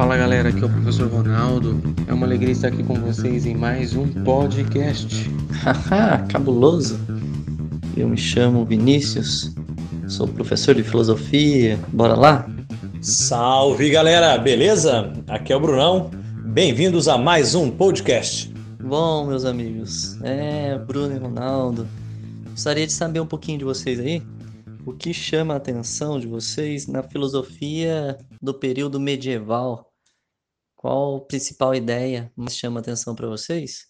Fala galera, aqui é o professor Ronaldo. É uma alegria estar aqui com vocês em mais um podcast. Haha, cabuloso! Eu me chamo Vinícius, sou professor de filosofia. Bora lá? Salve galera, beleza? Aqui é o Brunão. Bem-vindos a mais um podcast. Bom, meus amigos, é Bruno e Ronaldo. Gostaria de saber um pouquinho de vocês aí. O que chama a atenção de vocês na filosofia do período medieval? Qual principal ideia mais chama atenção para vocês?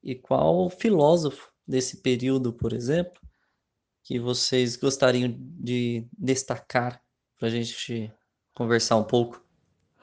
E qual filósofo desse período, por exemplo, que vocês gostariam de destacar para a gente conversar um pouco?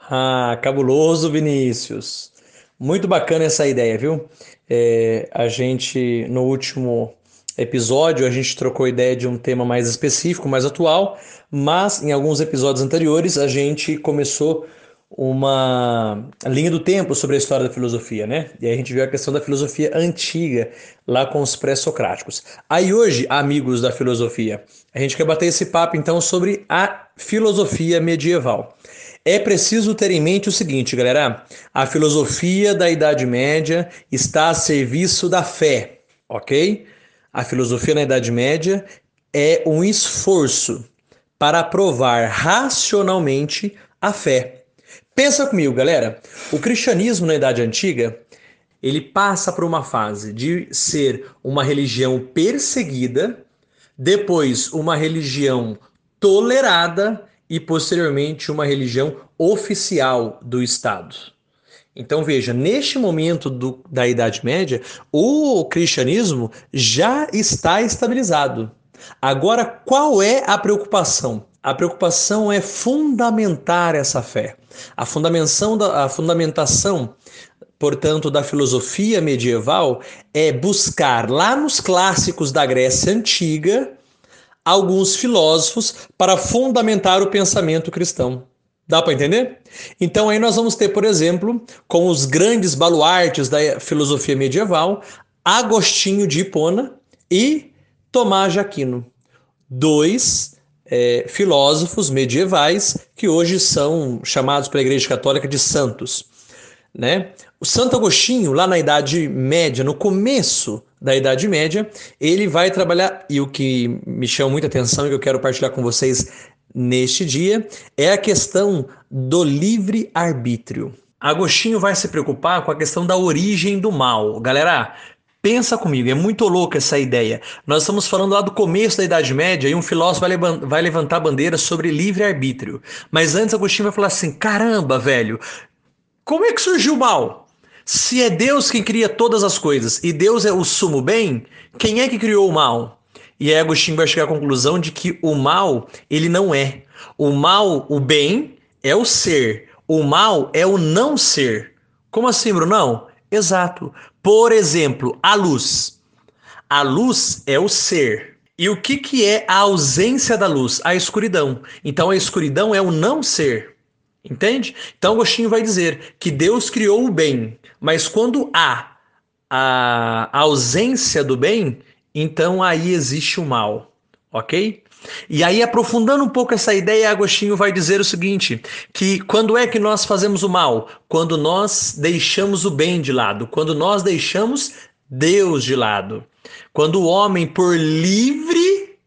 Ah, cabuloso, Vinícius. Muito bacana essa ideia, viu? É, a gente, no último episódio, a gente trocou ideia de um tema mais específico, mais atual, mas em alguns episódios anteriores a gente começou uma linha do tempo sobre a história da filosofia, né? E aí a gente viu a questão da filosofia antiga, lá com os pré-socráticos. Aí hoje, amigos da filosofia, a gente quer bater esse papo então sobre a filosofia medieval. É preciso ter em mente o seguinte, galera: a filosofia da Idade Média está a serviço da fé, ok? A filosofia na Idade Média é um esforço para provar racionalmente a fé. Pensa comigo, galera. O cristianismo na Idade Antiga, ele passa por uma fase de ser uma religião perseguida, depois uma religião tolerada e posteriormente uma religião oficial do Estado. Então veja, neste momento do, da Idade Média, o cristianismo já está estabilizado. Agora, qual é a preocupação? A preocupação é fundamentar essa fé. A fundamentação, da, a fundamentação, portanto, da filosofia medieval é buscar lá nos clássicos da Grécia Antiga alguns filósofos para fundamentar o pensamento cristão. Dá para entender? Então aí nós vamos ter, por exemplo, com os grandes baluartes da filosofia medieval, Agostinho de Hipona e Tomás de Aquino. Dois é, filósofos medievais que hoje são chamados pela Igreja Católica de santos. Né? O Santo Agostinho, lá na Idade Média, no começo da Idade Média, ele vai trabalhar, e o que me chama muita atenção e que eu quero partilhar com vocês neste dia, é a questão do livre-arbítrio. Agostinho vai se preocupar com a questão da origem do mal. Galera, Pensa comigo, é muito louca essa ideia. Nós estamos falando lá do começo da Idade Média e um filósofo vai, levantar bandeira sobre livre-arbítrio. Mas antes Agostinho vai falar assim: caramba, velho, como é que surgiu o mal? Se é Deus quem cria todas as coisas e Deus é o sumo bem, quem é que criou o mal? E aí Agostinho vai chegar à conclusão de que o mal, ele não é. O mal, o bem, é o ser. O mal é o não ser. Como assim, Brunão? Exato. Por exemplo, a luz. A luz é o ser. E o que, que é a ausência da luz? A escuridão. Então a escuridão é o não ser. Entende? Então Agostinho vai dizer que Deus criou o bem, mas quando há a ausência do bem, então aí existe o mal. Ok? E aí, aprofundando um pouco essa ideia, Agostinho vai dizer o seguinte: que quando é que nós fazemos o mal? Quando nós deixamos o bem de lado, quando nós deixamos Deus de lado. Quando o homem, por livre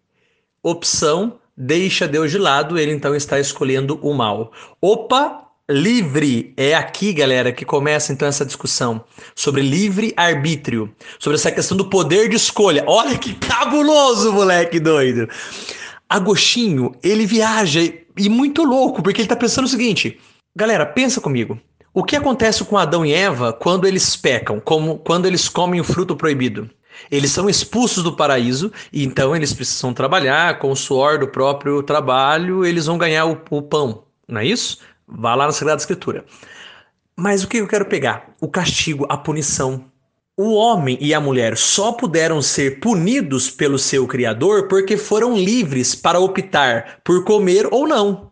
opção, deixa Deus de lado, ele então está escolhendo o mal. Opa, livre é aqui, galera, que começa então essa discussão sobre livre arbítrio, sobre essa questão do poder de escolha. Olha que cabuloso, moleque doido. Agostinho, ele viaja e muito louco, porque ele está pensando o seguinte: galera, pensa comigo. O que acontece com Adão e Eva quando eles pecam, como quando eles comem o fruto proibido? Eles são expulsos do paraíso e então eles precisam trabalhar com o suor do próprio trabalho, eles vão ganhar o, o pão, não é isso? Vá lá na Sagrada Escritura. Mas o que eu quero pegar? O castigo, a punição. O homem e a mulher só puderam ser punidos pelo seu Criador porque foram livres para optar por comer ou não.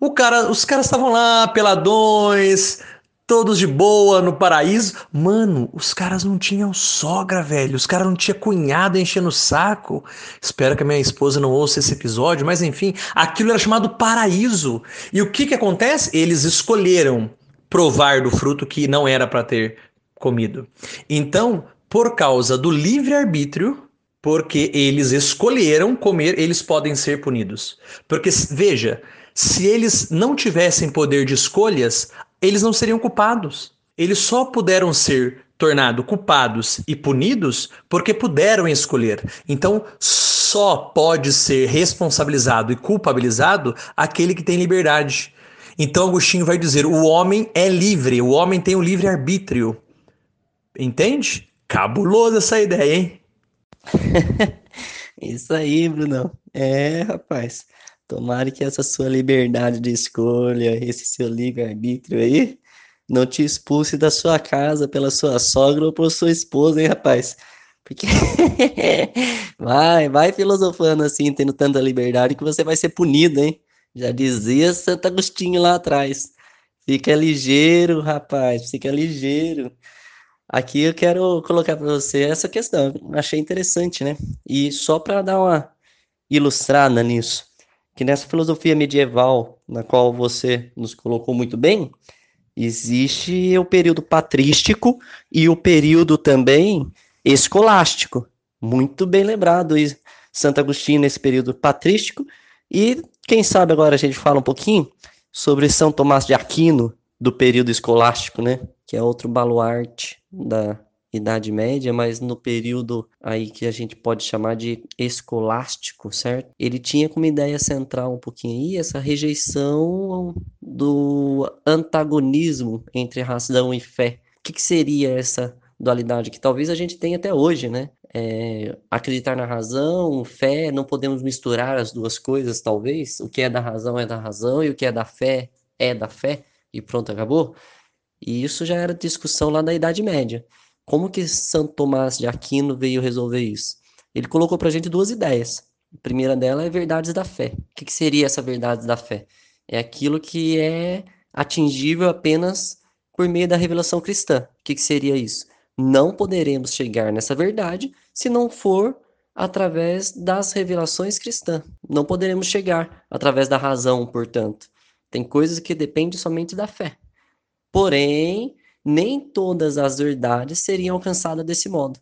O cara, os caras estavam lá, peladões, todos de boa no paraíso. Mano, os caras não tinham sogra, velho. Os caras não tinham cunhado enchendo o saco. Espero que a minha esposa não ouça esse episódio, mas enfim, aquilo era chamado paraíso. E o que que acontece? Eles escolheram provar do fruto que não era para ter comido. Então, por causa do livre-arbítrio, porque eles escolheram comer, eles podem ser punidos. Porque, veja, se eles não tivessem poder de escolhas, eles não seriam culpados. Eles só puderam ser tornados culpados e punidos porque puderam escolher. Então, só pode ser responsabilizado e culpabilizado aquele que tem liberdade. Então, Agostinho vai dizer: o homem é livre, o homem tem o livre arbítrio. Entende? Cabuloso essa ideia, hein? Isso aí, Bruno. É, rapaz. Tomara que essa sua liberdade de escolha, esse seu livre-arbítrio aí, não te expulse da sua casa pela sua sogra ou por sua esposa, hein, rapaz? Porque vai, vai filosofando assim, tendo tanta liberdade que você vai ser punido, hein? Já dizia Santo Agostinho lá atrás. Fica ligeiro, rapaz, fica ligeiro. Aqui eu quero colocar para você essa questão. Achei interessante, né? E só para dar uma ilustrada nisso, que nessa filosofia medieval, na qual você nos colocou muito bem, existe o período patrístico e o período também escolástico. Muito bem lembrado, Santo Agostinho nesse período patrístico. E quem sabe agora a gente fala um pouquinho sobre São Tomás de Aquino do período escolástico, né? Que é outro baluarte da Idade Média, mas no período aí que a gente pode chamar de escolástico, certo? Ele tinha como ideia central um pouquinho aí essa rejeição do antagonismo entre razão e fé. O que, que seria essa dualidade que talvez a gente tenha até hoje, né? É, acreditar na razão, fé, não podemos misturar as duas coisas, talvez. O que é da razão é da razão e o que é da fé é da fé e pronto, acabou. E isso já era discussão lá da Idade Média. Como que Santo Tomás de Aquino veio resolver isso? Ele colocou para a gente duas ideias. A primeira dela é verdades da fé. O que, que seria essa verdade da fé? É aquilo que é atingível apenas por meio da revelação cristã. O que, que seria isso? Não poderemos chegar nessa verdade se não for através das revelações cristãs. Não poderemos chegar através da razão, portanto. Tem coisas que dependem somente da fé. Porém, nem todas as verdades seriam alcançadas desse modo.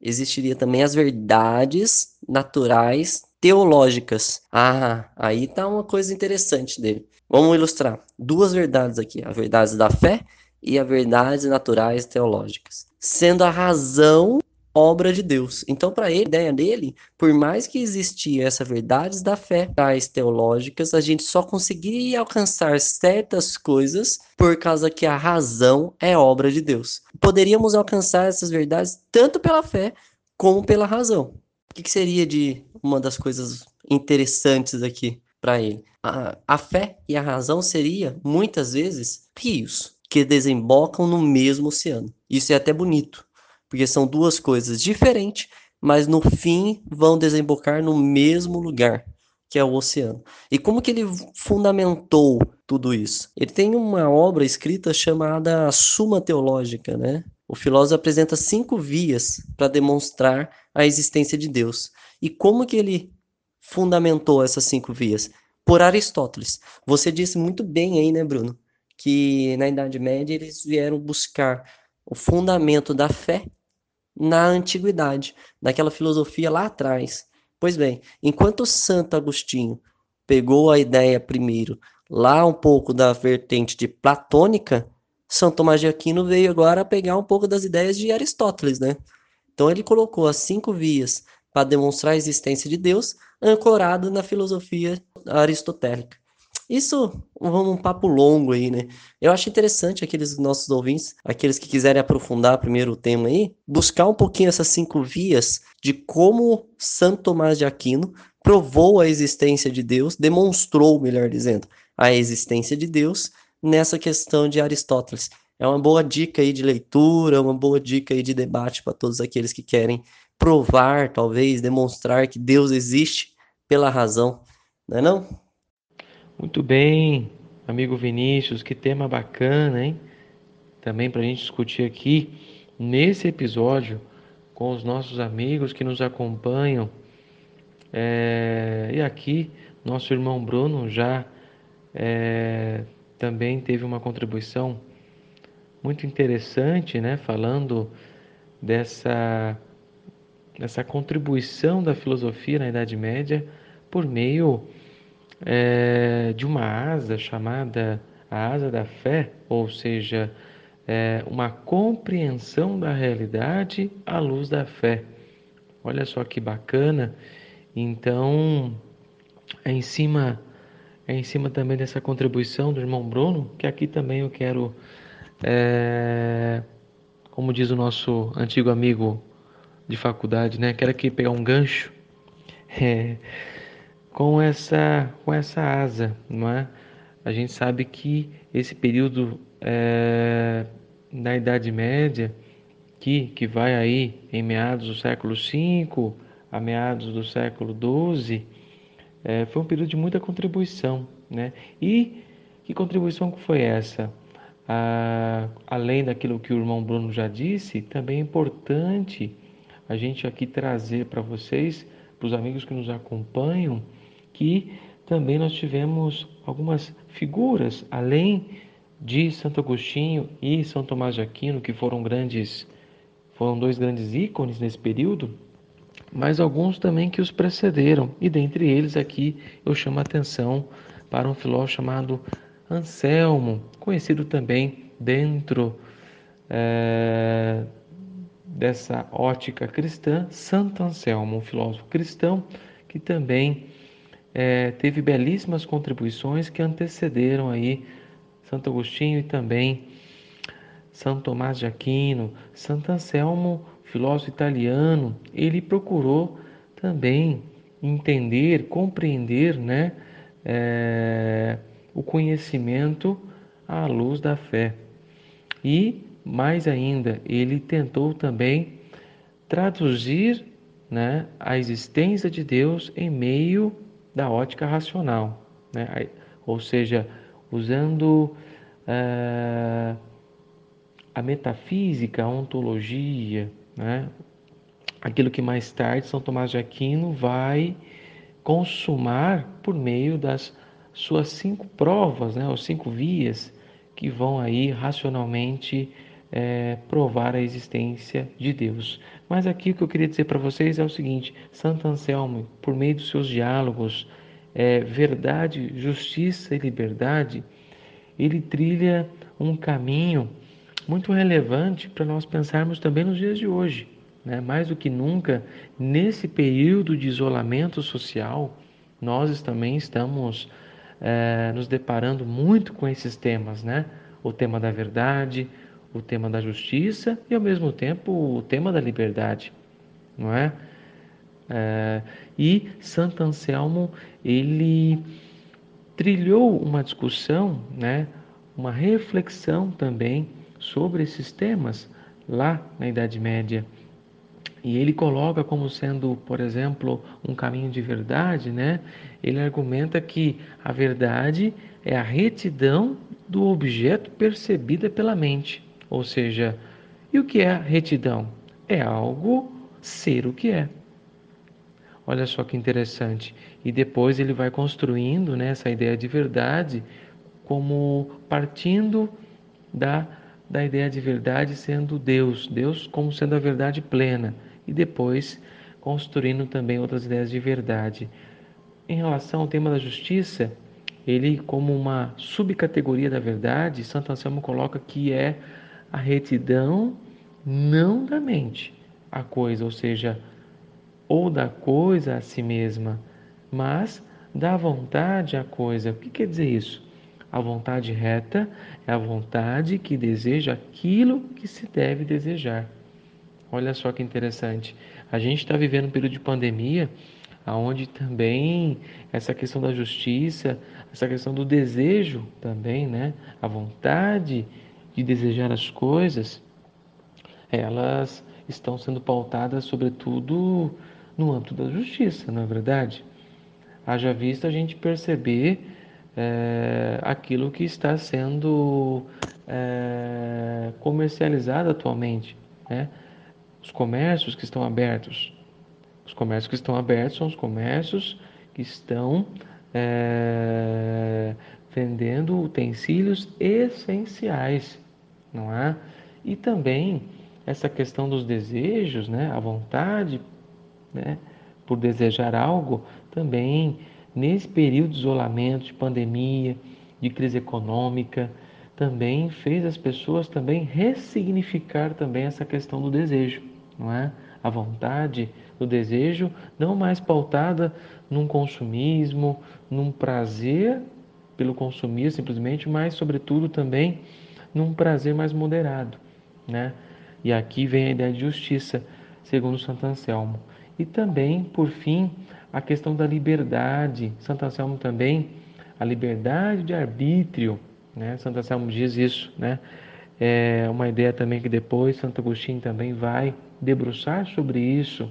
Existiria também as verdades naturais teológicas. Ah, aí tá uma coisa interessante dele. Vamos ilustrar duas verdades aqui: a verdade da fé e a verdades naturais teológicas sendo a razão obra de Deus. Então, para ele, a ideia dele, por mais que existia essa verdades da fé, tais teológicas, a gente só conseguiria alcançar certas coisas por causa que a razão é obra de Deus. Poderíamos alcançar essas verdades tanto pela fé como pela razão. O que, que seria de uma das coisas interessantes aqui para ele? A, a fé e a razão seria muitas vezes rios que desembocam no mesmo oceano. Isso é até bonito, porque são duas coisas diferentes, mas no fim vão desembocar no mesmo lugar, que é o oceano. E como que ele fundamentou tudo isso? Ele tem uma obra escrita chamada Suma Teológica, né? O filósofo apresenta cinco vias para demonstrar a existência de Deus. E como que ele fundamentou essas cinco vias? Por Aristóteles. Você disse muito bem aí, né, Bruno? que na Idade Média eles vieram buscar o fundamento da fé na antiguidade, naquela filosofia lá atrás. Pois bem, enquanto Santo Agostinho pegou a ideia primeiro lá um pouco da vertente de platônica, São Tomás de Aquino veio agora pegar um pouco das ideias de Aristóteles, né? Então ele colocou as cinco vias para demonstrar a existência de Deus, ancorado na filosofia aristotélica. Isso, vamos um papo longo aí, né? Eu acho interessante aqueles nossos ouvintes, aqueles que quiserem aprofundar primeiro o tema aí, buscar um pouquinho essas cinco vias de como Santo Tomás de Aquino provou a existência de Deus, demonstrou, melhor dizendo, a existência de Deus nessa questão de Aristóteles. É uma boa dica aí de leitura, uma boa dica aí de debate para todos aqueles que querem provar, talvez, demonstrar que Deus existe pela razão, não é não? Muito bem, amigo Vinícius, que tema bacana, hein? Também para a gente discutir aqui nesse episódio com os nossos amigos que nos acompanham. É... E aqui, nosso irmão Bruno já é... também teve uma contribuição muito interessante, né, falando dessa dessa contribuição da filosofia na Idade Média por meio é, de uma asa chamada a asa da fé, ou seja, é, uma compreensão da realidade à luz da fé. Olha só que bacana. Então, é em cima é em cima também dessa contribuição do irmão Bruno, que aqui também eu quero, é, como diz o nosso antigo amigo de faculdade, né? Quero aqui pegar um gancho é, com essa com essa asa, não é? A gente sabe que esse período é, na Idade Média, que, que vai aí em meados do século V a meados do século XII, é, foi um período de muita contribuição. Né? E que contribuição foi essa? Ah, além daquilo que o irmão Bruno já disse, também é importante a gente aqui trazer para vocês, para os amigos que nos acompanham, que também nós tivemos algumas figuras, além de Santo Agostinho e São Tomás de Aquino, que foram grandes, foram dois grandes ícones nesse período, mas alguns também que os precederam. E dentre eles aqui eu chamo a atenção para um filósofo chamado Anselmo, conhecido também dentro é, dessa ótica cristã, Santo Anselmo, um filósofo cristão que também é, teve belíssimas contribuições que antecederam aí Santo Agostinho e também São Tomás de Aquino, Santo Anselmo, filósofo italiano, ele procurou também entender, compreender, né, é, o conhecimento à luz da fé. E mais ainda, ele tentou também traduzir, né, a existência de Deus em meio da ótica racional, né? ou seja, usando uh, a metafísica, a ontologia, né? aquilo que mais tarde São Tomás de Aquino vai consumar por meio das suas cinco provas, né? os cinco vias que vão aí racionalmente é, provar a existência de Deus. Mas aqui o que eu queria dizer para vocês é o seguinte: Santo Anselmo, por meio dos seus diálogos, é, verdade, justiça e liberdade, ele trilha um caminho muito relevante para nós pensarmos também nos dias de hoje. Né? Mais do que nunca, nesse período de isolamento social, nós também estamos é, nos deparando muito com esses temas, né? O tema da verdade, o tema da justiça e ao mesmo tempo o tema da liberdade, não é? É, e Santo Anselmo ele trilhou uma discussão, né, uma reflexão também sobre esses temas lá na Idade Média. E ele coloca como sendo, por exemplo, um caminho de verdade, né? Ele argumenta que a verdade é a retidão do objeto percebida pela mente. Ou seja, e o que é retidão? É algo ser o que é. Olha só que interessante. E depois ele vai construindo né, essa ideia de verdade como partindo da, da ideia de verdade sendo Deus, Deus como sendo a verdade plena. E depois construindo também outras ideias de verdade. Em relação ao tema da justiça, ele, como uma subcategoria da verdade, Santo Anselmo coloca que é a retidão não da mente, a coisa, ou seja, ou da coisa a si mesma, mas da vontade à coisa. O que quer dizer isso? A vontade reta é a vontade que deseja aquilo que se deve desejar. Olha só que interessante. A gente está vivendo um período de pandemia, onde também essa questão da justiça, essa questão do desejo também, né? A vontade de desejar as coisas, elas estão sendo pautadas sobretudo no âmbito da justiça, não é verdade? Haja vista a gente perceber é, aquilo que está sendo é, comercializado atualmente, né? Os comércios que estão abertos. Os comércios que estão abertos são os comércios que estão é, vendendo utensílios essenciais. Não é? E também essa questão dos desejos, né? A vontade, né? Por desejar algo, também nesse período de isolamento, de pandemia, de crise econômica, também fez as pessoas também ressignificar também essa questão do desejo, não é? A vontade, o desejo, não mais pautada num consumismo, num prazer pelo consumir simplesmente, mas sobretudo também num prazer mais moderado, né? E aqui vem a ideia de justiça, segundo Santo Anselmo. E também, por fim, a questão da liberdade. Santo Anselmo também, a liberdade de arbítrio, né? Santo Anselmo diz isso, né? É uma ideia também que depois Santo Agostinho também vai debruçar sobre isso.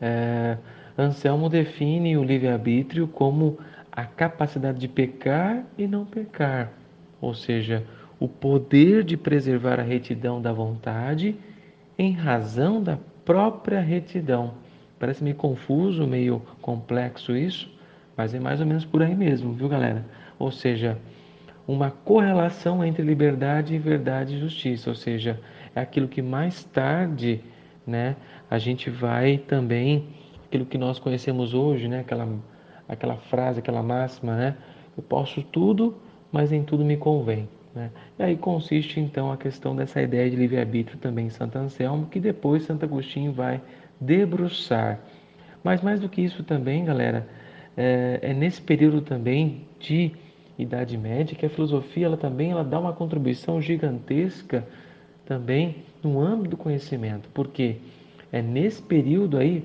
É, Anselmo define o livre-arbítrio como a capacidade de pecar e não pecar, ou seja, o poder de preservar a retidão da vontade em razão da própria retidão. Parece meio confuso, meio complexo isso, mas é mais ou menos por aí mesmo, viu, galera? Ou seja, uma correlação entre liberdade verdade e justiça, ou seja, é aquilo que mais tarde, né, a gente vai também aquilo que nós conhecemos hoje, né, aquela aquela frase, aquela máxima, né? Eu posso tudo, mas em tudo me convém. Né? E aí consiste então a questão dessa ideia de livre-arbítrio também em Santo Anselmo, que depois Santo Agostinho vai debruçar. Mas mais do que isso também, galera, é, é nesse período também de Idade Média que a filosofia ela também ela dá uma contribuição gigantesca também no âmbito do conhecimento, porque é nesse período aí,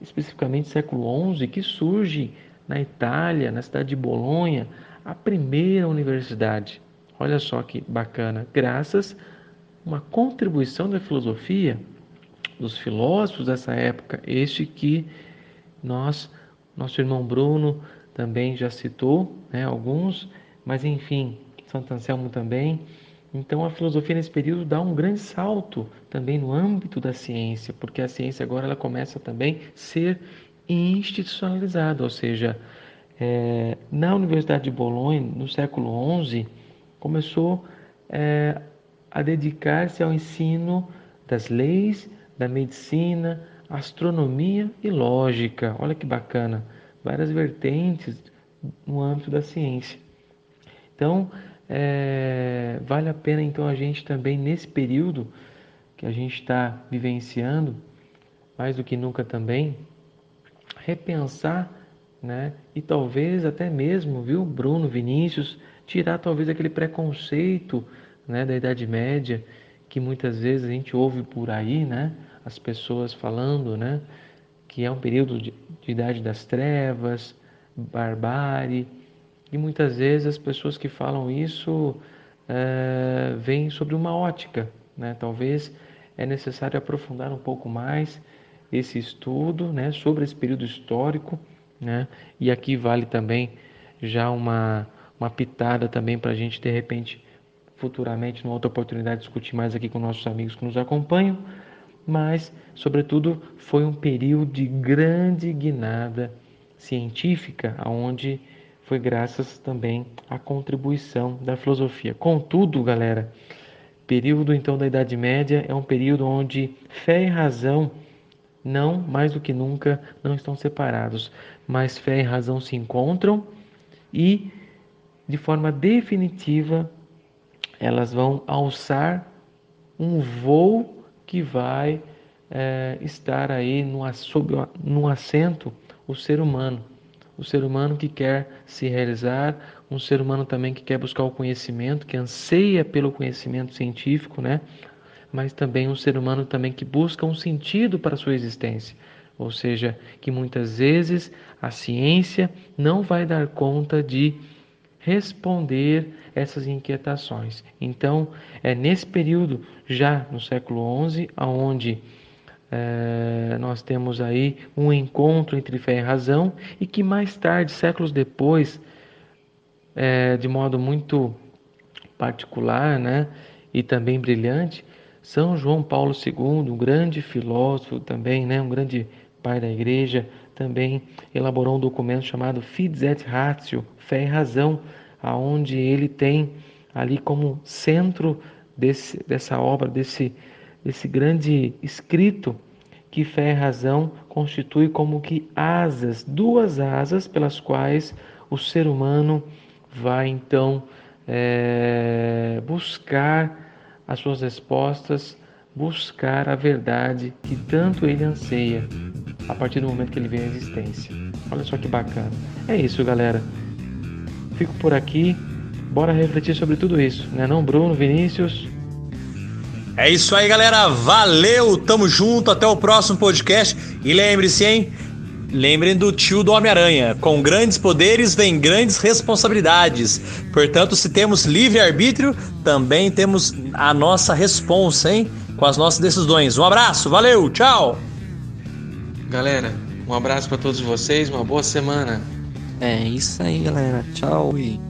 especificamente século XI, que surge na Itália, na cidade de Bolonha, a primeira universidade. Olha só que bacana, graças a uma contribuição da filosofia dos filósofos dessa época, este que nós, nosso irmão Bruno também já citou, né, alguns, mas enfim, Santo Anselmo também. Então a filosofia nesse período dá um grande salto também no âmbito da ciência, porque a ciência agora ela começa também a ser institucionalizada, ou seja, é, na Universidade de Bolonha, no século XI, começou é, a dedicar-se ao ensino das leis, da medicina, astronomia e lógica. Olha que bacana, várias vertentes no âmbito da ciência. Então, é, vale a pena então a gente também nesse período que a gente está vivenciando, mais do que nunca também, repensar, né? E talvez até mesmo, viu, Bruno, Vinícius, tirar talvez aquele preconceito né, da Idade Média que muitas vezes a gente ouve por aí, né, as pessoas falando, né, que é um período de, de Idade das Trevas, barbárie, e muitas vezes as pessoas que falam isso é, vêm sobre uma ótica, né, talvez é necessário aprofundar um pouco mais esse estudo, né, sobre esse período histórico, né, e aqui vale também já uma uma pitada também para a gente, de repente, futuramente, numa outra oportunidade, discutir mais aqui com nossos amigos que nos acompanham. Mas, sobretudo, foi um período de grande guinada científica, aonde foi graças também à contribuição da filosofia. Contudo, galera, período então da Idade Média é um período onde fé e razão não, mais do que nunca, não estão separados, mas fé e razão se encontram e de forma definitiva, elas vão alçar um voo que vai é, estar aí no, sob no assento o ser humano. O ser humano que quer se realizar, um ser humano também que quer buscar o conhecimento, que anseia pelo conhecimento científico, né? Mas também um ser humano também que busca um sentido para a sua existência. Ou seja, que muitas vezes a ciência não vai dar conta de responder essas inquietações. Então, é nesse período, já no século XI, aonde é, nós temos aí um encontro entre fé e razão e que mais tarde, séculos depois, é, de modo muito particular, né, e também brilhante, São João Paulo II, um grande filósofo também, né, um grande pai da igreja, também elaborou um documento chamado Fides Ratio, Fé e Razão, aonde ele tem ali como centro desse, dessa obra, desse, desse grande escrito que fé e razão constitui como que asas, duas asas pelas quais o ser humano vai então é, buscar as suas respostas, buscar a verdade que tanto ele anseia a partir do momento que ele vem à existência. Olha só que bacana. É isso, galera. Fico por aqui. Bora refletir sobre tudo isso, né não, Bruno, Vinícius? É isso aí, galera. Valeu, tamo junto, até o próximo podcast. E lembre-se, hein? Lembrem do tio do Homem-Aranha. Com grandes poderes vem grandes responsabilidades. Portanto, se temos livre-arbítrio, também temos a nossa responsa, hein? Com as nossas decisões. Um abraço, valeu, tchau! Galera, um abraço para todos vocês, uma boa semana. É isso aí, galera. Tchau e